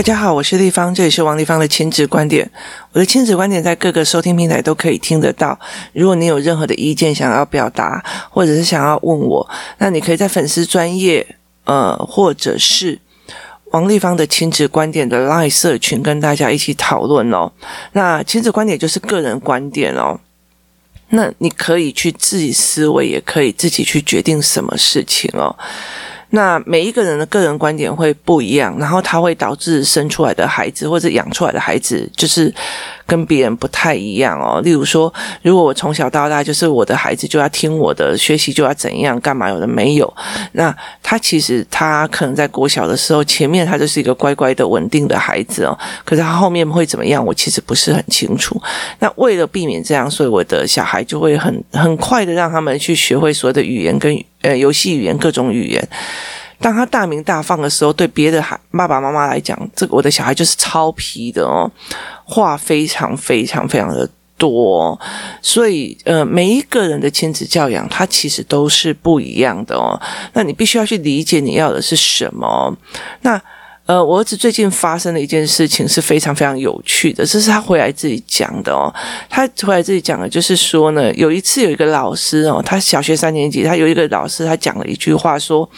大家好，我是立方，这里是王立方的亲子观点。我的亲子观点在各个收听平台都可以听得到。如果你有任何的意见想要表达，或者是想要问我，那你可以在粉丝专业，呃，或者是王立方的亲子观点的 LINE 社群跟大家一起讨论哦。那亲子观点就是个人观点哦。那你可以去自己思维，也可以自己去决定什么事情哦。那每一个人的个人观点会不一样，然后他会导致生出来的孩子或者养出来的孩子就是跟别人不太一样哦。例如说，如果我从小到大就是我的孩子就要听我的，学习就要怎样干嘛，有的没有。那他其实他可能在国小的时候，前面他就是一个乖乖的稳定的孩子哦，可是他后面会怎么样，我其实不是很清楚。那为了避免这样，所以我的小孩就会很很快的让他们去学会所有的语言跟。呃，游戏语言各种语言，当他大名大放的时候，对别的孩爸爸妈妈来讲，这个我的小孩就是超皮的哦，话非常非常非常的多，所以呃，每一个人的亲子教养，他其实都是不一样的哦。那你必须要去理解你要的是什么。那。呃，我儿子最近发生的一件事情是非常非常有趣的，这是他回来自己讲的哦。他回来自己讲的，就是说呢，有一次有一个老师哦，他小学三年级，他有一个老师，他讲了一句话说：“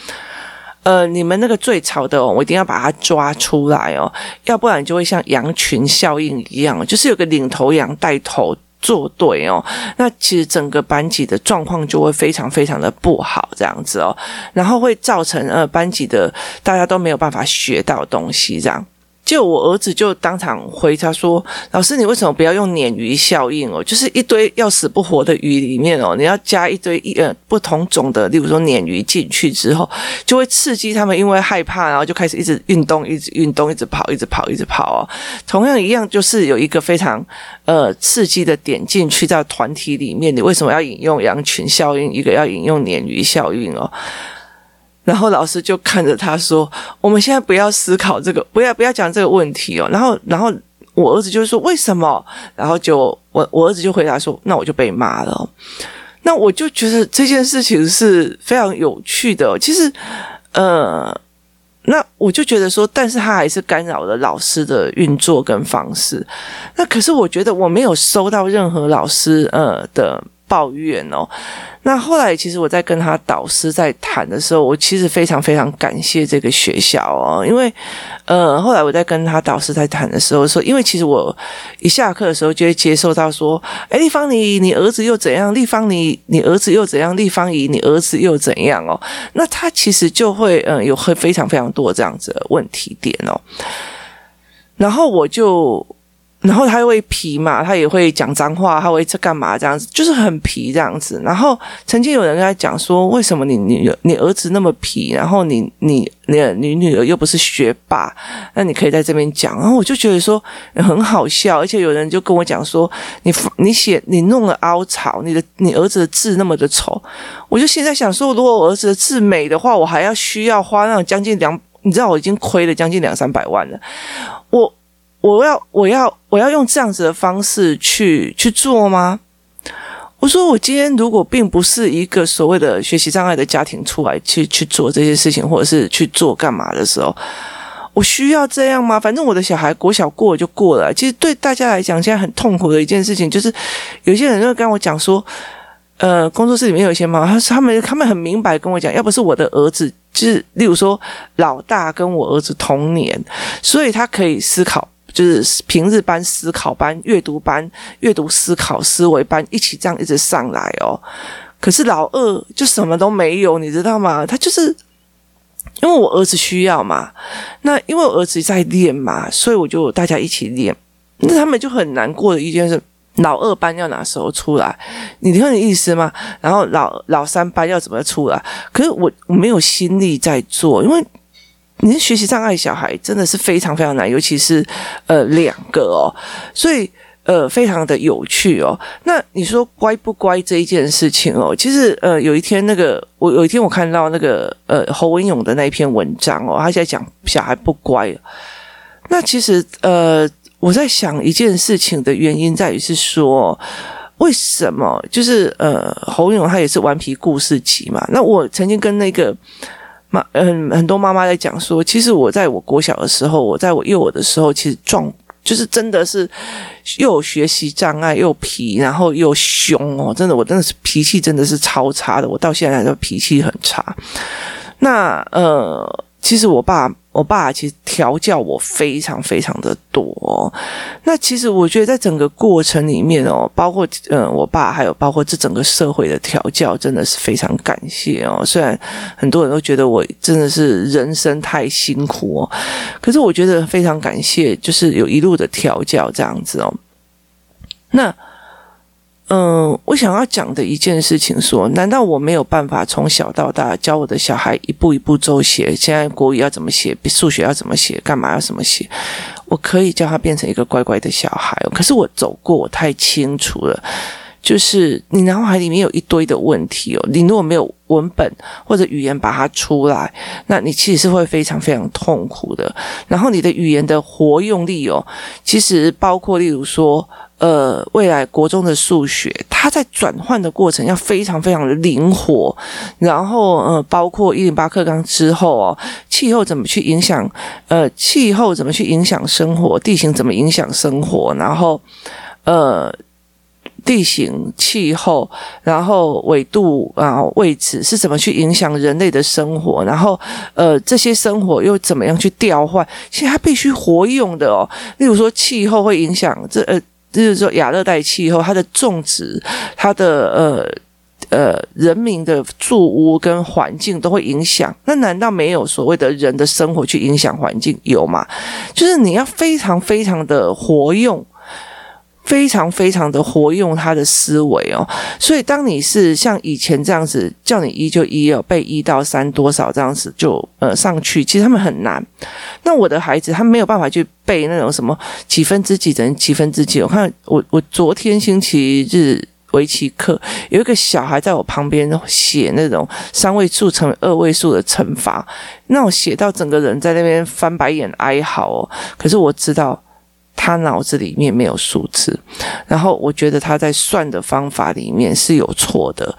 呃，你们那个最吵的哦，我一定要把他抓出来哦，要不然就会像羊群效应一样，就是有个领头羊带头。”作对哦，那其实整个班级的状况就会非常非常的不好，这样子哦，然后会造成呃班级的大家都没有办法学到东西，这样。就我儿子就当场回他说：“老师，你为什么不要用鲶鱼效应哦？就是一堆要死不活的鱼里面哦，你要加一堆一呃不同种的，例如说鲶鱼进去之后，就会刺激他们，因为害怕，然后就开始一直运动，一直运动，一直跑，一直跑，一直跑哦。同样一样，就是有一个非常呃刺激的点进去到团体里面，你为什么要引用羊群效应？一个要引用鲶鱼效应哦。”然后老师就看着他说：“我们现在不要思考这个，不要不要讲这个问题哦。”然后，然后我儿子就说：“为什么？”然后就我我儿子就回答说：“那我就被骂了。”那我就觉得这件事情是非常有趣的。其实，呃，那我就觉得说，但是他还是干扰了老师的运作跟方式。那可是我觉得我没有收到任何老师呃的。抱怨哦，那后来其实我在跟他导师在谈的时候，我其实非常非常感谢这个学校哦，因为呃，后来我在跟他导师在谈的时候说，因为其实我一下课的时候就会接受到说，哎，丽芳你你儿子又怎样？丽芳你你儿子又怎样？丽芳姨你儿子又怎样哦？那他其实就会嗯、有会非常非常多这样子的问题点哦，然后我就。然后他会皮嘛，他也会讲脏话，他会这干嘛这样子，就是很皮这样子。然后曾经有人跟他讲说，为什么你你你儿子那么皮，然后你你你你女儿又不是学霸，那你可以在这边讲。然后我就觉得说很好笑，而且有人就跟我讲说，你你写你弄了凹槽，你的你儿子的字那么的丑，我就现在想说，如果我儿子的字美的话，我还要需要花那种将近两，你知道我已经亏了将近两三百万了，我。我要我要我要用这样子的方式去去做吗？我说我今天如果并不是一个所谓的学习障碍的家庭出来去去做这些事情，或者是去做干嘛的时候，我需要这样吗？反正我的小孩国小过就过了。其实对大家来讲，现在很痛苦的一件事情，就是有些人就会跟我讲说，呃，工作室里面有一些妈妈，他们他们很明白跟我讲，要不是我的儿子，就是例如说老大跟我儿子同年，所以他可以思考。就是平日班、思考班、阅读班、阅读思考思维班一起这样一直上来哦。可是老二就什么都没有，你知道吗？他就是因为我儿子需要嘛，那因为我儿子在练嘛，所以我就大家一起练。那他们就很难过的一件事，老二班要哪时候出来？你听你意思吗？然后老老三班要怎么出来？可是我我没有心力在做，因为。你是学习障碍小孩真的是非常非常难，尤其是呃两个哦，所以呃非常的有趣哦。那你说乖不乖这一件事情哦，其实呃有一天那个我有一天我看到那个呃侯文勇的那一篇文章哦，他在讲小孩不乖。那其实呃我在想一件事情的原因在于是说，为什么就是呃侯文咏他也是顽皮故事集嘛？那我曾经跟那个。妈，嗯，很多妈妈在讲说，其实我在我国小的时候，我在我幼儿的时候，其实壮就是真的是又有学习障碍，又皮，然后又凶哦，真的，我真的是脾气真的是超差的，我到现在都脾气很差。那呃，其实我爸。我爸其实调教我非常非常的多，那其实我觉得在整个过程里面哦，包括嗯，我爸还有包括这整个社会的调教，真的是非常感谢哦。虽然很多人都觉得我真的是人生太辛苦哦，可是我觉得非常感谢，就是有一路的调教这样子哦。那。嗯，我想要讲的一件事情说，难道我没有办法从小到大教我的小孩一步一步走写？现在国语要怎么写，数学要怎么写，干嘛要怎么写？我可以教他变成一个乖乖的小孩。可是我走过，我太清楚了，就是你脑海里面有一堆的问题哦。你如果没有文本或者语言把它出来，那你其实是会非常非常痛苦的。然后你的语言的活用力哦，其实包括例如说。呃，未来国中的数学，它在转换的过程要非常非常的灵活，然后呃，包括一零八课纲之后哦，气候怎么去影响，呃，气候怎么去影响生活，地形怎么影响生活，然后呃，地形、气候，然后纬度啊、位置是怎么去影响人类的生活，然后呃，这些生活又怎么样去调换？其实它必须活用的哦。例如说，气候会影响这呃。就是说，亚热带气候，它的种植，它的呃呃人民的住屋跟环境都会影响。那难道没有所谓的人的生活去影响环境？有吗？就是你要非常非常的活用。非常非常的活用他的思维哦，所以当你是像以前这样子叫你一就一哦，背一到三多少这样子就呃上去，其实他们很难。那我的孩子他没有办法去背那种什么几分之几等于几分之几。我看我我昨天星期日围棋课有一个小孩在我旁边写那种三位数乘二位数的乘法，那我写到整个人在那边翻白眼哀嚎哦。可是我知道。他脑子里面没有数字，然后我觉得他在算的方法里面是有错的。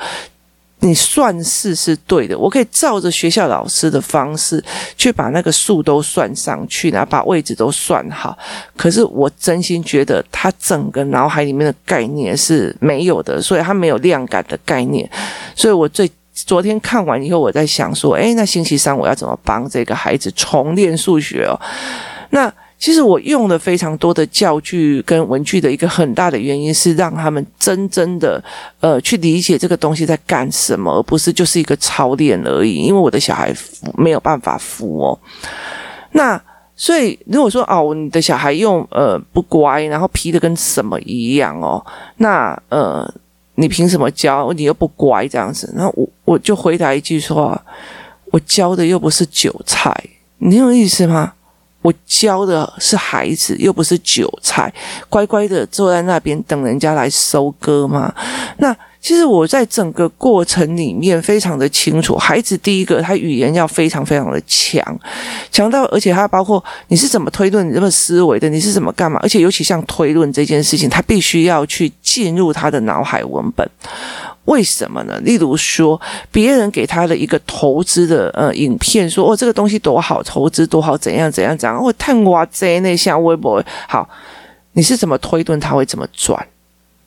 你算式是对的，我可以照着学校老师的方式去把那个数都算上去，然后把位置都算好。可是我真心觉得他整个脑海里面的概念是没有的，所以他没有量感的概念。所以我最昨天看完以后，我在想说，诶，那星期三我要怎么帮这个孩子重练数学哦？那。其实我用了非常多的教具跟文具的一个很大的原因是让他们真正的呃去理解这个东西在干什么，而不是就是一个操练而已。因为我的小孩没有办法服哦。那所以如果说哦，你的小孩用呃不乖，然后皮的跟什么一样哦，那呃你凭什么教？你又不乖这样子？那我我就回答一句说，我教的又不是韭菜，你有意思吗？我教的是孩子，又不是韭菜，乖乖的坐在那边等人家来收割吗？那其实我在整个过程里面非常的清楚，孩子第一个他语言要非常非常的强，强到而且他包括你是怎么推论，你怎么思维的，你是怎么干嘛？而且尤其像推论这件事情，他必须要去进入他的脑海文本。为什么呢？例如说，别人给他的一个投资的呃影片，说哦这个东西多好，投资多好，怎样怎样怎样，我探挖在那下微博好，你是怎么推断他会怎么赚？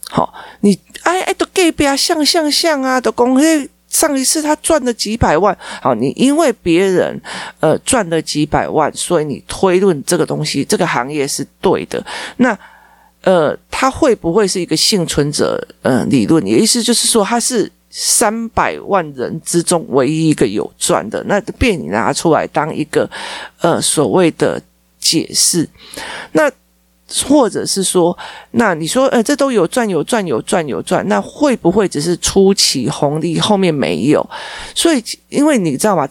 好，你哎哎都给别像像像啊，都公开上一次他赚了几百万，好，你因为别人呃赚了几百万，所以你推论这个东西这个行业是对的，那。呃，他会不会是一个幸存者？呃，理论，也意思就是说，他是三百万人之中唯一一个有赚的，那被你拿出来当一个呃所谓的解释，那或者是说，那你说，呃，这都有赚，有赚，有赚，有赚，那会不会只是初期红利，后面没有？所以，因为你知道吗？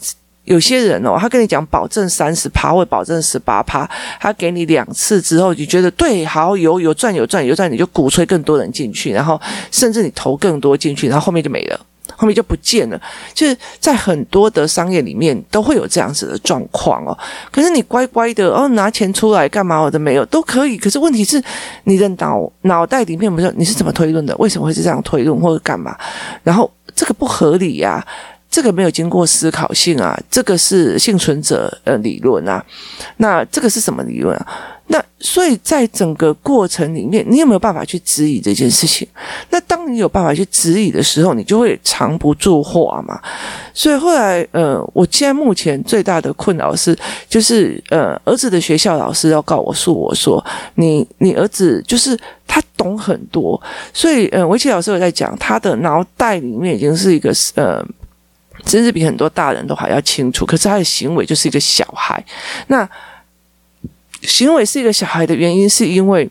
有些人哦，他跟你讲保证三十趴或保证十八趴，他给你两次之后，你觉得对，好有有赚有赚有赚，你就鼓吹更多人进去，然后甚至你投更多进去，然后后面就没了，后面就不见了。就是在很多的商业里面都会有这样子的状况哦。可是你乖乖的哦，拿钱出来干嘛？我都没有都可以。可是问题是你的脑脑袋里面不是你是怎么推论的？为什么会是这样推论或者干嘛？然后这个不合理呀、这个没有经过思考性啊，这个是幸存者呃理论啊，那这个是什么理论啊？那所以在整个过程里面，你有没有办法去质疑这件事情？那当你有办法去质疑的时候，你就会藏不住话嘛。所以后来，呃，我现在目前最大的困扰是，就是呃，儿子的学校老师要告我诉我说，你你儿子就是他懂很多，所以呃，围棋老师有在讲，他的脑袋里面已经是一个呃，甚至比很多大人都还要清楚，可是他的行为就是一个小孩。那行为是一个小孩的原因，是因为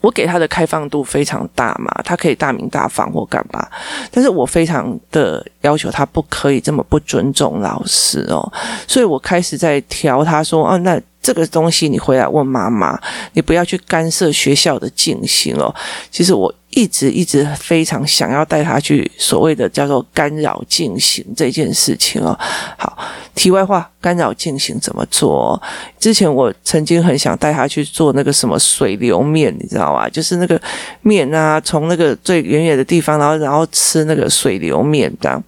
我给他的开放度非常大嘛，他可以大名大放或干嘛，但是我非常的要求他不可以这么不尊重老师哦，所以我开始在调他说，哦，那。这个东西你回来问妈妈，你不要去干涉学校的进行哦。其实我一直一直非常想要带他去所谓的叫做干扰进行这件事情哦。好，题外话，干扰进行怎么做？之前我曾经很想带他去做那个什么水流面，你知道吗？就是那个面啊，从那个最远远的地方，然后然后吃那个水流面这样。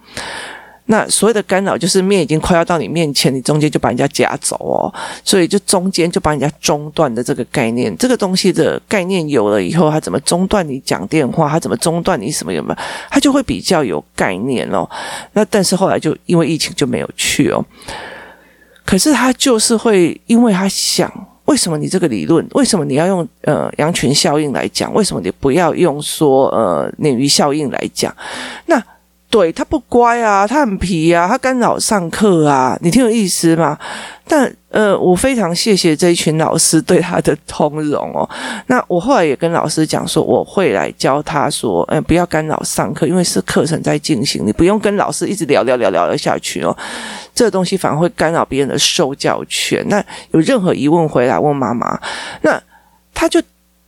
那所谓的干扰，就是面已经快要到你面前，你中间就把人家夹走哦，所以就中间就把人家中断的这个概念，这个东西的概念有了以后，他怎么中断你讲电话，他怎么中断你什么有没有，他就会比较有概念哦。那但是后来就因为疫情就没有去哦，可是他就是会，因为他想，为什么你这个理论，为什么你要用呃羊群效应来讲，为什么你不要用说呃鲶鱼效应来讲？那。对，他不乖啊，他很皮啊，他干扰上课啊，你听有意思吗？但呃，我非常谢谢这一群老师对他的通融哦。那我后来也跟老师讲说，我会来教他说，嗯，不要干扰上课，因为是课程在进行，你不用跟老师一直聊聊聊聊聊下去哦。这个东西反而会干扰别人的受教权。那有任何疑问回来问妈妈，那他就。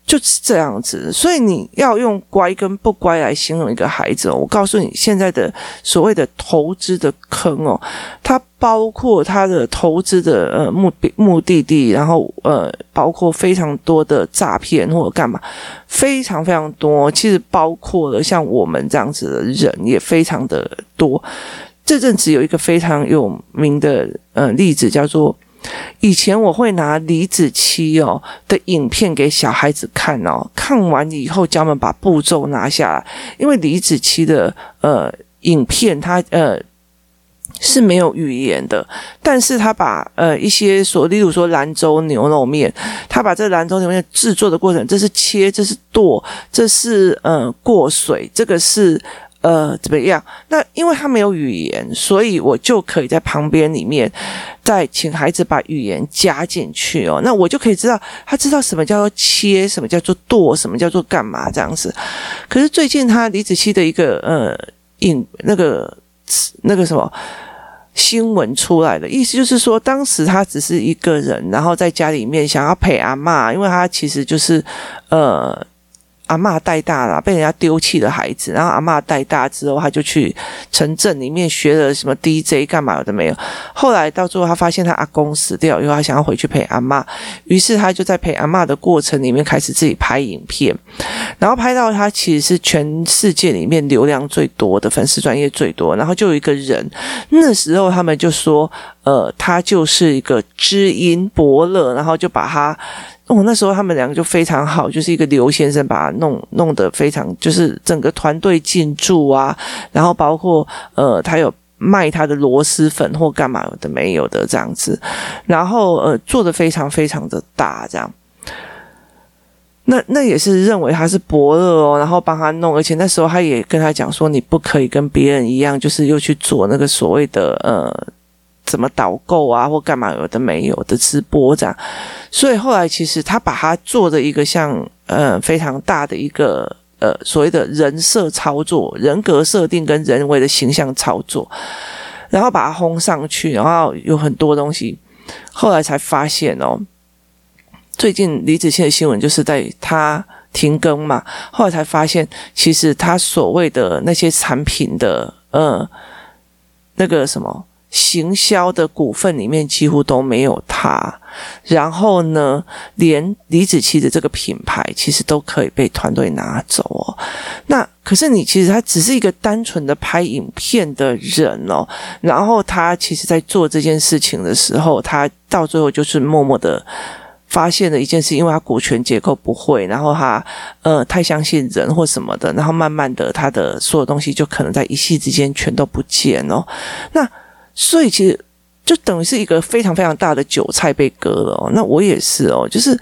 就是这样子，所以你要用乖跟不乖来形容一个孩子哦。我告诉你，现在的所谓的投资的坑哦，它包括它的投资的呃目目的地，然后呃包括非常多的诈骗或者干嘛，非常非常多。其实包括了像我们这样子的人也非常的多。这阵子有一个非常有名的呃例子叫做。以前我会拿李子柒哦的影片给小孩子看哦，看完以后叫他们把步骤拿下来，因为李子柒的呃影片它呃是没有语言的，但是他把呃一些所，例如说兰州牛肉面，他把这兰州牛肉面制作的过程，这是切，这是剁，这是呃过水，这个是。呃，怎么样？那因为他没有语言，所以我就可以在旁边里面再请孩子把语言加进去哦。那我就可以知道，他知道什么叫做切，什么叫做剁，什么叫做干嘛这样子。可是最近他李子柒的一个呃影那个那个什么新闻出来的意思就是说，当时他只是一个人，然后在家里面想要陪阿嬷，因为他其实就是呃。阿嬷带大了，被人家丢弃的孩子，然后阿嬷带大之后，他就去城镇里面学了什么 DJ 干嘛的没有。后来到最后，他发现他阿公死掉以后，他想要回去陪阿妈，于是他就在陪阿妈的过程里面开始自己拍影片，然后拍到他其实是全世界里面流量最多的粉丝专业最多，然后就有一个人，那时候他们就说，呃，他就是一个知音伯乐，然后就把他。哦，那时候他们两个就非常好，就是一个刘先生把他弄弄得非常，就是整个团队进驻啊，然后包括呃，他有卖他的螺蛳粉或干嘛的没有的这样子，然后呃，做的非常非常的大这样。那那也是认为他是伯乐哦，然后帮他弄，而且那时候他也跟他讲说，你不可以跟别人一样，就是又去做那个所谓的呃。怎么导购啊，或干嘛有的没有的直播这样，所以后来其实他把它做的一个像呃非常大的一个呃所谓的人设操作、人格设定跟人为的形象操作，然后把它轰上去，然后有很多东西，后来才发现哦，最近李子柒的新闻就是在他停更嘛，后来才发现其实他所谓的那些产品的呃那个什么。行销的股份里面几乎都没有他，然后呢，连李子柒的这个品牌其实都可以被团队拿走哦。那可是你其实他只是一个单纯的拍影片的人哦，然后他其实在做这件事情的时候，他到最后就是默默的。发现了一件事，因为他股权结构不会，然后他呃太相信人或什么的，然后慢慢的他的所有东西就可能在一夕之间全都不见哦。那所以其实就等于是一个非常非常大的韭菜被割了哦。那我也是哦，就是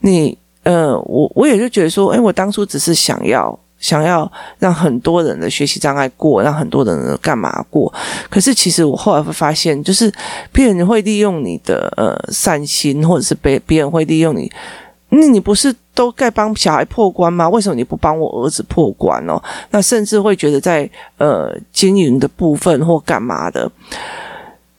你呃我我也就觉得说，哎，我当初只是想要。想要让很多人的学习障碍过，让很多人干嘛过？可是其实我后来会发现，就是别人会利用你的呃善心，或者是被别人会利用你。那你不是都该帮小孩破关吗？为什么你不帮我儿子破关哦？那甚至会觉得在呃经营的部分或干嘛的，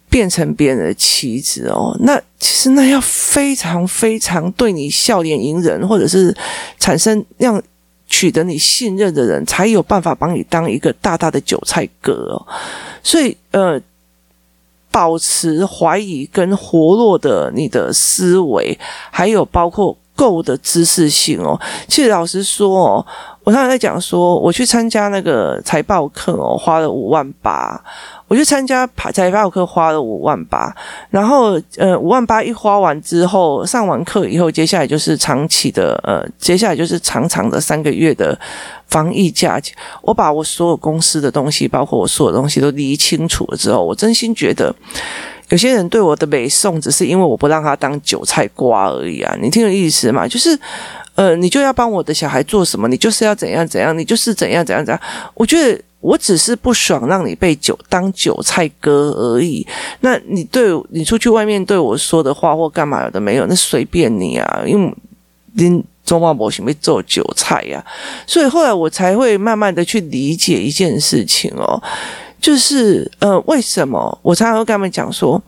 变成别人的棋子哦。那其实那要非常非常对你笑脸迎人，或者是产生让。取得你信任的人，才有办法帮你当一个大大的韭菜割哦。所以，呃，保持怀疑跟活络的你的思维，还有包括够的知识性哦。其实老实说哦，我刚才在讲说，我去参加那个财报课哦，花了五万八。我去参加财报课花了五万八，然后呃五万八一花完之后，上完课以后，接下来就是长期的呃，接下来就是长长的三个月的防疫假期。我把我所有公司的东西，包括我所有东西都理清楚了之后，我真心觉得有些人对我的美送只是因为我不让他当韭菜瓜而已啊！你听有意思吗？就是呃，你就要帮我的小孩做什么，你就是要怎样怎样，你就是怎样怎样怎样。我觉得。我只是不爽让你被韭当韭菜割而已。那你对你出去外面对我说的话或干嘛有的没有，那随便你啊。因为您中华博行被做韭菜呀、啊，所以后来我才会慢慢的去理解一件事情哦，就是呃，为什么我常常会跟他们讲说，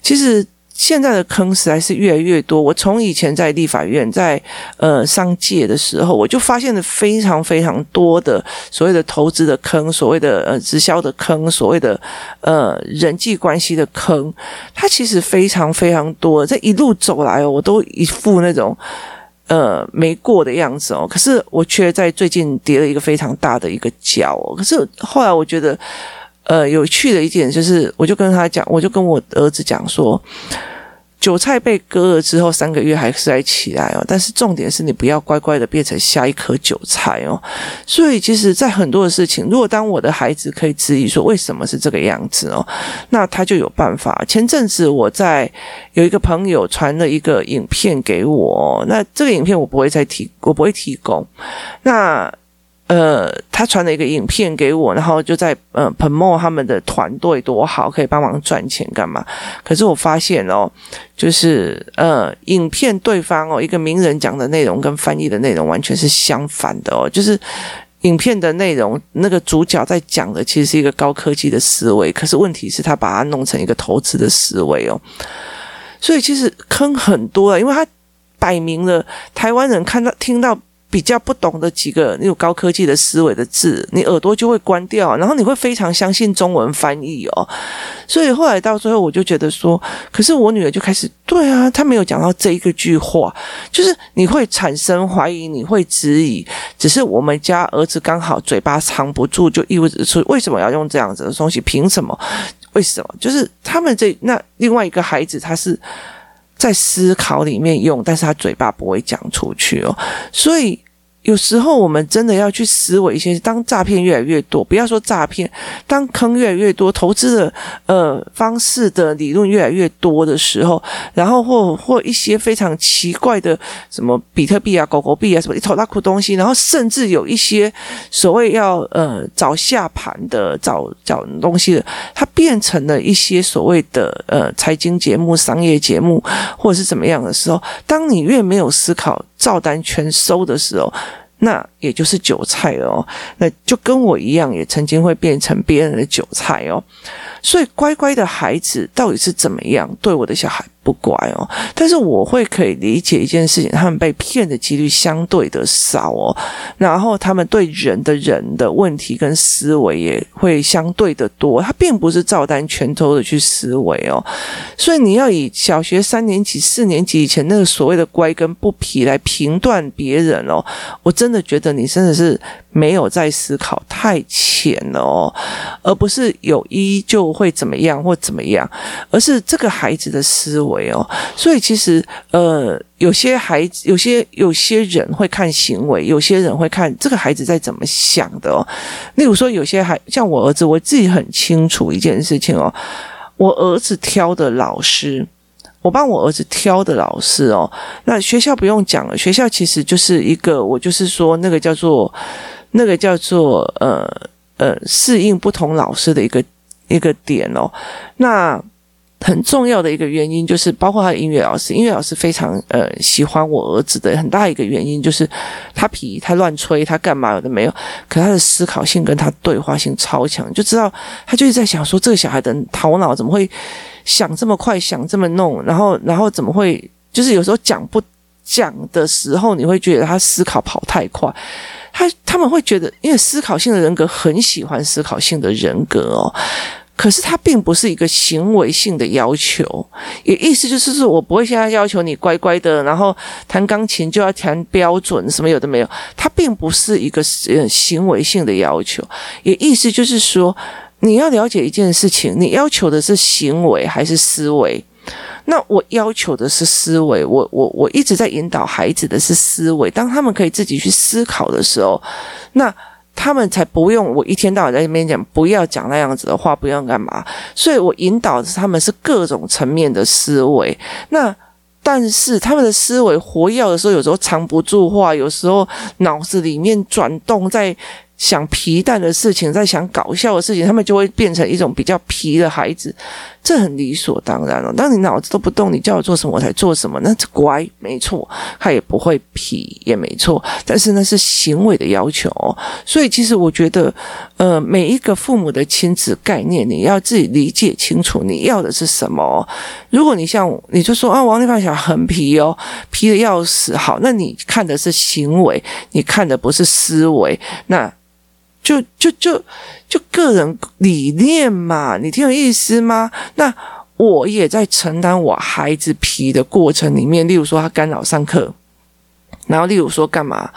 其实。现在的坑实在是越来越多。我从以前在立法院、在呃商界的时候，我就发现了非常非常多的所谓的投资的坑、所谓的呃直销的坑、所谓的呃人际关系的坑，它其实非常非常多。这一路走来哦，我都一副那种呃没过的样子哦。可是我却在最近跌了一个非常大的一个跤哦。可是后来我觉得。呃，有趣的一点就是，我就跟他讲，我就跟我儿子讲说，韭菜被割了之后三个月还是在起来哦，但是重点是你不要乖乖的变成下一颗韭菜哦。所以，其实，在很多的事情，如果当我的孩子可以质疑说为什么是这个样子哦，那他就有办法。前阵子我在有一个朋友传了一个影片给我，那这个影片我不会再提，我不会提供。那。呃，他传了一个影片给我，然后就在呃 promote 他们的团队多好，可以帮忙赚钱干嘛？可是我发现哦，就是呃，影片对方哦，一个名人讲的内容跟翻译的内容完全是相反的哦。就是影片的内容，那个主角在讲的其实是一个高科技的思维，可是问题是他把它弄成一个投资的思维哦。所以其实坑很多啊，因为他摆明了台湾人看到听到。比较不懂的几个那种高科技的思维的字，你耳朵就会关掉，然后你会非常相信中文翻译哦。所以后来到最后，我就觉得说，可是我女儿就开始，对啊，她没有讲到这一个句话，就是你会产生怀疑，你会质疑，只是我们家儿子刚好嘴巴藏不住，就意味着说，为什么要用这样子的东西？凭什么？为什么？就是他们这那另外一个孩子，他是。在思考里面用，但是他嘴巴不会讲出去哦，所以。有时候我们真的要去思维一些，当诈骗越来越多，不要说诈骗，当坑越来越多，投资的呃方式的理论越来越多的时候，然后或或一些非常奇怪的什么比特币啊、狗狗币啊什么一头拉苦东西，然后甚至有一些所谓要呃找下盘的、找找东西的，它变成了一些所谓的呃财经节目、商业节目或者是怎么样的时候，当你越没有思考。照单全收的时候，那也就是韭菜哦。那就跟我一样，也曾经会变成别人的韭菜哦。所以，乖乖的孩子到底是怎么样？对我的小孩不乖哦。但是我会可以理解一件事情，他们被骗的几率相对的少哦。然后他们对人的人的问题跟思维也会相对的多，他并不是照单全收的去思维哦。所以你要以小学三年级、四年级以前那个所谓的乖跟不皮来评断别人哦，我真的觉得你真的是没有在思考，太浅了哦，而不是有一就会怎么样或怎么样，而是这个孩子的思维哦。所以其实呃，有些孩子，有些有些人会看行为，有些人会看这个孩子在怎么想的哦。例如说，有些孩像我儿子，我自己很清楚一件事情哦，我儿子挑的老师。我帮我儿子挑的老师哦，那学校不用讲了，学校其实就是一个，我就是说那个叫做那个叫做呃呃适应不同老师的一个一个点哦，那。很重要的一个原因就是，包括他的音乐老师，音乐老师非常呃喜欢我儿子的很大一个原因就是，他皮他乱吹他干嘛有的没有，可他的思考性跟他对话性超强，就知道他就是在想说这个小孩的头脑怎么会想这么快，想这么弄，然后然后怎么会就是有时候讲不讲的时候，你会觉得他思考跑太快，他他们会觉得，因为思考性的人格很喜欢思考性的人格哦。可是它并不是一个行为性的要求，也意思就是说，我不会现在要求你乖乖的，然后弹钢琴就要弹标准，什么有的没有。它并不是一个呃行为性的要求，也意思就是说，你要了解一件事情，你要求的是行为还是思维？那我要求的是思维，我我我一直在引导孩子的是思维，当他们可以自己去思考的时候，那。他们才不用我一天到晚在那边讲，不要讲那样子的话，不要干嘛。所以我引导着他们是各种层面的思维。那但是他们的思维活跃的时候，有时候藏不住话，有时候脑子里面转动在。想皮蛋的事情，在想搞笑的事情，他们就会变成一种比较皮的孩子，这很理所当然了。当你脑子都不动，你叫我做什么我才做什么，那这乖，没错，他也不会皮，也没错。但是那是行为的要求，所以其实我觉得，呃，每一个父母的亲子概念，你要自己理解清楚，你要的是什么。如果你像你就说啊，王立芳小孩很皮哦，皮的要死，好，那你看的是行为，你看的不是思维，那。就就就就个人理念嘛，你听有意思吗？那我也在承担我孩子皮的过程里面，例如说他干扰上课。然后，例如说干嘛？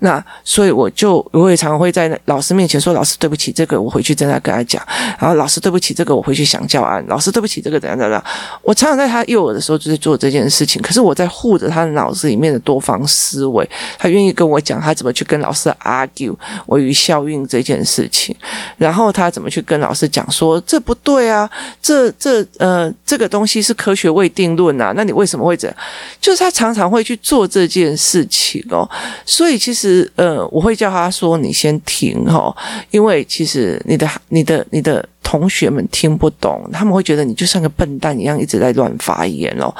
那所以我就我也常会在老师面前说：“老师对不起，这个我回去正在跟他讲。”然后老师对不起，这个我回去想教案。老师对不起，这个怎样怎样。我常常在他幼儿的时候就在做这件事情。可是我在护着他的脑子里面的多方思维，他愿意跟我讲他怎么去跟老师 argue 我与效应这件事情。然后他怎么去跟老师讲说这不对啊？这这呃这个东西是科学未定论啊？那你为什么会这样？就是他常常会去做这件事情。哦，所以其实呃，我会叫他说：“你先停哦，因为其实你的、你的、你的同学们听不懂，他们会觉得你就像个笨蛋一样，一直在乱发言哦。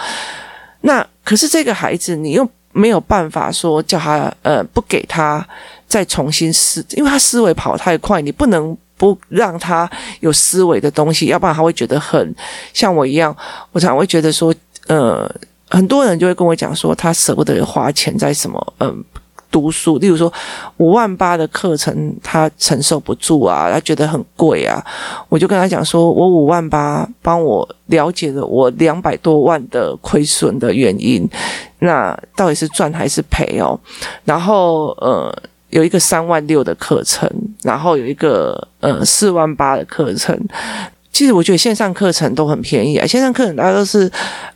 那可是这个孩子，你又没有办法说叫他呃，不给他再重新思，因为他思维跑太快，你不能不让他有思维的东西，要不然他会觉得很像我一样，我常会觉得说呃。”很多人就会跟我讲说，他舍不得花钱在什么，嗯，读书，例如说五万八的课程，他承受不住啊，他觉得很贵啊。我就跟他讲说，我五万八帮我了解了我两百多万的亏损的原因，那到底是赚还是赔哦？然后呃，有一个三万六的课程，然后有一个呃四万八的课程。其实我觉得线上课程都很便宜啊，线上课程大概都是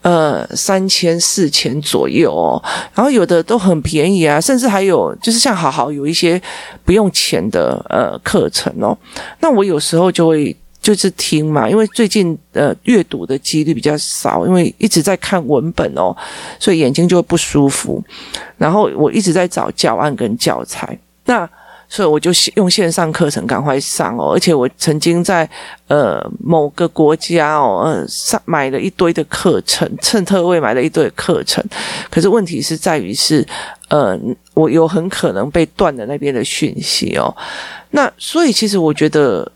呃三千四千左右哦，然后有的都很便宜啊，甚至还有就是像好好有一些不用钱的呃课程哦。那我有时候就会就是听嘛，因为最近呃阅读的几率比较少，因为一直在看文本哦，所以眼睛就会不舒服。然后我一直在找教案跟教材，那。所以我就用线上课程赶快上哦，而且我曾经在呃某个国家哦，呃上买了一堆的课程，趁特惠买了一堆的课程。可是问题是在于是，呃，我有很可能被断了那边的讯息哦。那所以其实我觉得，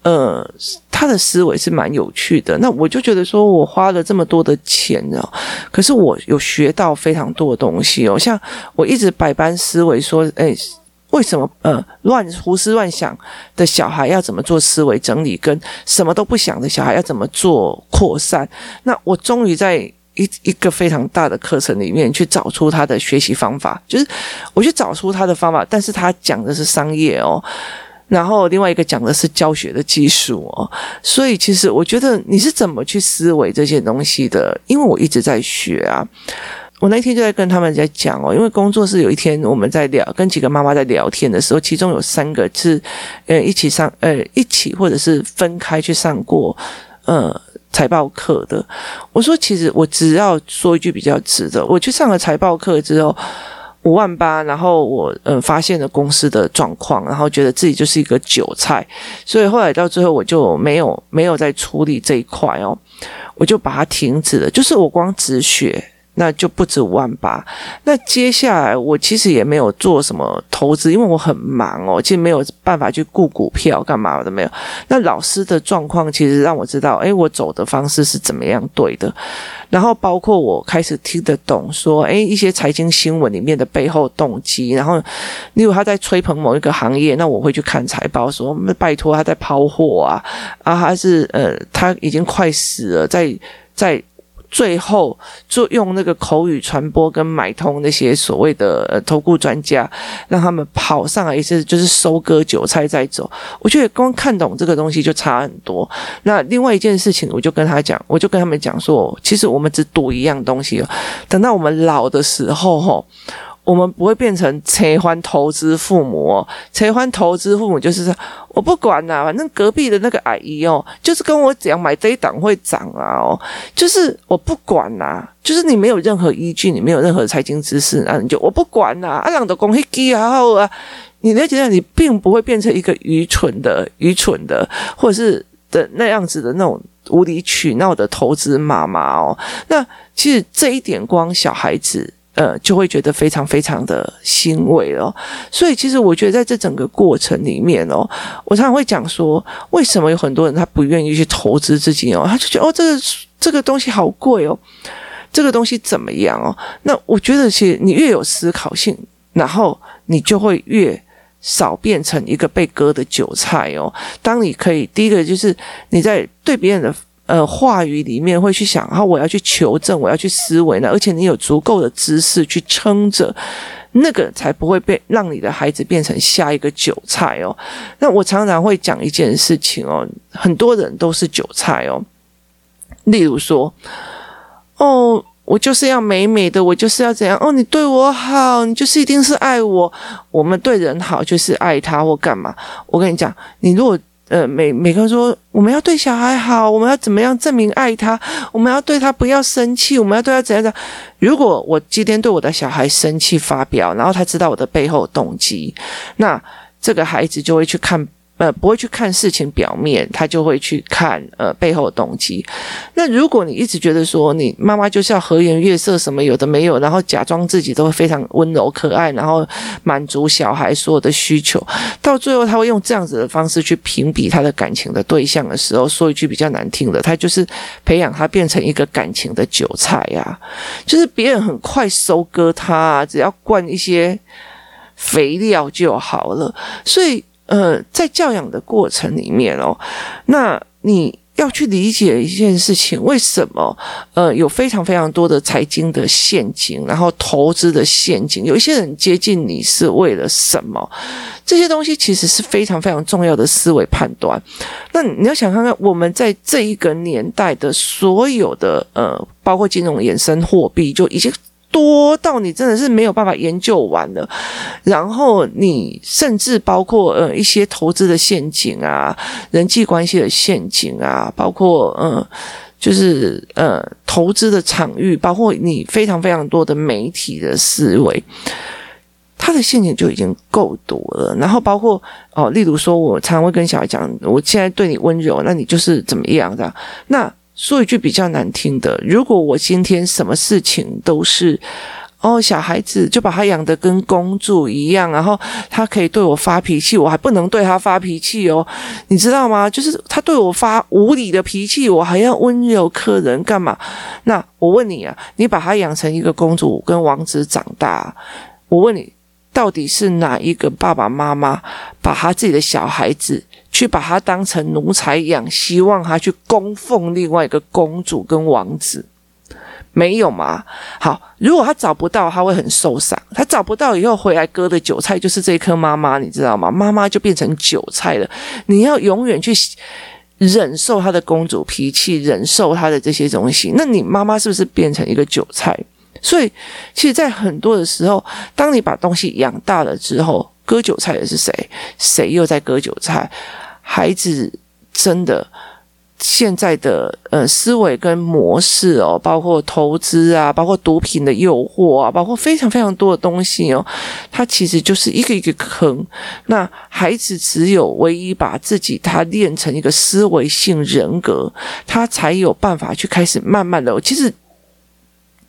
呃，他的思维是蛮有趣的。那我就觉得说，我花了这么多的钱哦，可是我有学到非常多的东西哦。像我一直百般思维说，哎，为什么呃乱胡思乱想的小孩要怎么做思维整理，跟什么都不想的小孩要怎么做扩散？那我终于在。一一个非常大的课程里面去找出他的学习方法，就是我去找出他的方法，但是他讲的是商业哦，然后另外一个讲的是教学的技术哦，所以其实我觉得你是怎么去思维这些东西的？因为我一直在学啊，我那天就在跟他们在讲哦，因为工作室有一天我们在聊，跟几个妈妈在聊天的时候，其中有三个是呃一起上呃一起或者是分开去上过呃。财报课的，我说其实我只要说一句比较直的，我去上了财报课之后五万八，然后我嗯发现了公司的状况，然后觉得自己就是一个韭菜，所以后来到最后我就没有没有再处理这一块哦，我就把它停止了，就是我光止血。那就不止五万八。那接下来我其实也没有做什么投资，因为我很忙哦，其实没有办法去顾股票干嘛的没有。那老师的状况其实让我知道，诶，我走的方式是怎么样对的。然后包括我开始听得懂说，诶，一些财经新闻里面的背后动机。然后，例如他在吹捧某一个行业，那我会去看财报，说拜托他在抛货啊，啊，还是呃他已经快死了，在在。最后就用那个口语传播跟买通那些所谓的呃投顾专家，让他们跑上来一次就是收割韭菜再走。我觉得光看懂这个东西就差很多。那另外一件事情，我就跟他讲，我就跟他们讲说，其实我们只赌一样东西，等到我们老的时候，吼。我们不会变成拆欢投资父母哦，拆欢投资父母就是说，我不管啦，反正隔壁的那个阿姨哦，就是跟我讲买这一档会涨啊哦，就是我不管啦，就是你没有任何依据，你没有任何财经知识，那你就我不管啦，阿朗的公司机好好啊，你了解到你并不会变成一个愚蠢的、愚蠢的，或者是的那样子的那种无理取闹的投资妈妈哦，那其实这一点光小孩子。呃，就会觉得非常非常的欣慰哦。所以，其实我觉得在这整个过程里面哦，我常常会讲说，为什么有很多人他不愿意去投资自己哦？他就觉得哦，这个这个东西好贵哦，这个东西怎么样哦？那我觉得，其实你越有思考性，然后你就会越少变成一个被割的韭菜哦。当你可以，第一个就是你在对别人的。呃，话语里面会去想，然后我要去求证，我要去思维呢，而且你有足够的知识去撑着，那个才不会被让你的孩子变成下一个韭菜哦。那我常常会讲一件事情哦，很多人都是韭菜哦。例如说，哦，我就是要美美的，我就是要怎样？哦，你对我好，你就是一定是爱我。我们对人好就是爱他或干嘛？我跟你讲，你如果。呃，每每个人说我们要对小孩好，我们要怎么样证明爱他？我们要对他不要生气，我们要对他怎样怎样？如果我今天对我的小孩生气发飙，然后他知道我的背后动机，那这个孩子就会去看。呃，不会去看事情表面，他就会去看呃背后的动机。那如果你一直觉得说你妈妈就是要和颜悦色，什么有的没有，然后假装自己都会非常温柔可爱，然后满足小孩所有的需求，到最后他会用这样子的方式去评比他的感情的对象的时候，说一句比较难听的，他就是培养他变成一个感情的韭菜呀，就是别人很快收割他，只要灌一些肥料就好了，所以。呃，在教养的过程里面哦，那你要去理解一件事情，为什么呃有非常非常多的财经的陷阱，然后投资的陷阱，有一些人接近你是为了什么？这些东西其实是非常非常重要的思维判断。那你要想看看，我们在这一个年代的所有的呃，包括金融衍生货币，就已经。多到你真的是没有办法研究完了，然后你甚至包括呃一些投资的陷阱啊，人际关系的陷阱啊，包括呃就是呃投资的场域，包括你非常非常多的媒体的思维，它的陷阱就已经够多了。然后包括哦，例如说，我常常会跟小孩讲，我现在对你温柔，那你就是怎么样的那。说一句比较难听的，如果我今天什么事情都是，哦，小孩子就把他养得跟公主一样，然后他可以对我发脾气，我还不能对他发脾气哦，你知道吗？就是他对我发无理的脾气，我还要温柔客人干嘛？那我问你啊，你把他养成一个公主跟王子长大，我问你，到底是哪一个爸爸妈妈把他自己的小孩子去把他当成奴才养，希望他去供奉另外一个公主跟王子？没有嘛？好，如果他找不到，他会很受伤。他找不到以后回来割的韭菜就是这一颗妈妈，你知道吗？妈妈就变成韭菜了。你要永远去忍受他的公主脾气，忍受他的这些东西，那你妈妈是不是变成一个韭菜？所以，其实，在很多的时候，当你把东西养大了之后，割韭菜的是谁？谁又在割韭菜？孩子真的。现在的呃思维跟模式哦，包括投资啊，包括毒品的诱惑啊，包括非常非常多的东西哦，它其实就是一个一个坑。那孩子只有唯一把自己他练成一个思维性人格，他才有办法去开始慢慢的。其实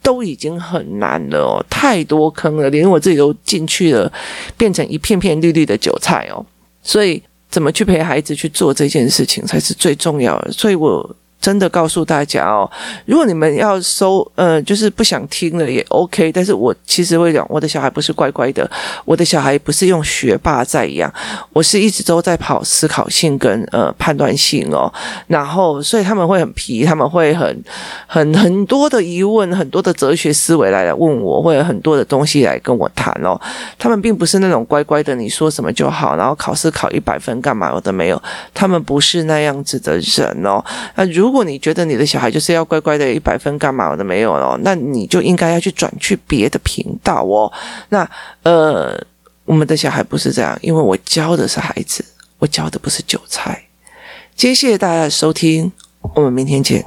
都已经很难了哦，太多坑了，连我自己都进去了，变成一片片绿绿的韭菜哦，所以。怎么去陪孩子去做这件事情才是最重要的，所以我。真的告诉大家哦，如果你们要收，呃，就是不想听了也 OK。但是我其实会讲，我的小孩不是乖乖的，我的小孩不是用学霸在养，我是一直都在跑思考性跟呃判断性哦。然后，所以他们会很皮，他们会很很很多的疑问，很多的哲学思维来来问我，会有很多的东西来跟我谈哦。他们并不是那种乖乖的，你说什么就好，然后考试考一百分干嘛我都没有，他们不是那样子的人哦。那如如果你觉得你的小孩就是要乖乖的一百分干嘛我都没有了，那你就应该要去转去别的频道哦。那呃，我们的小孩不是这样，因为我教的是孩子，我教的不是韭菜。今天谢谢大家的收听，我们明天见。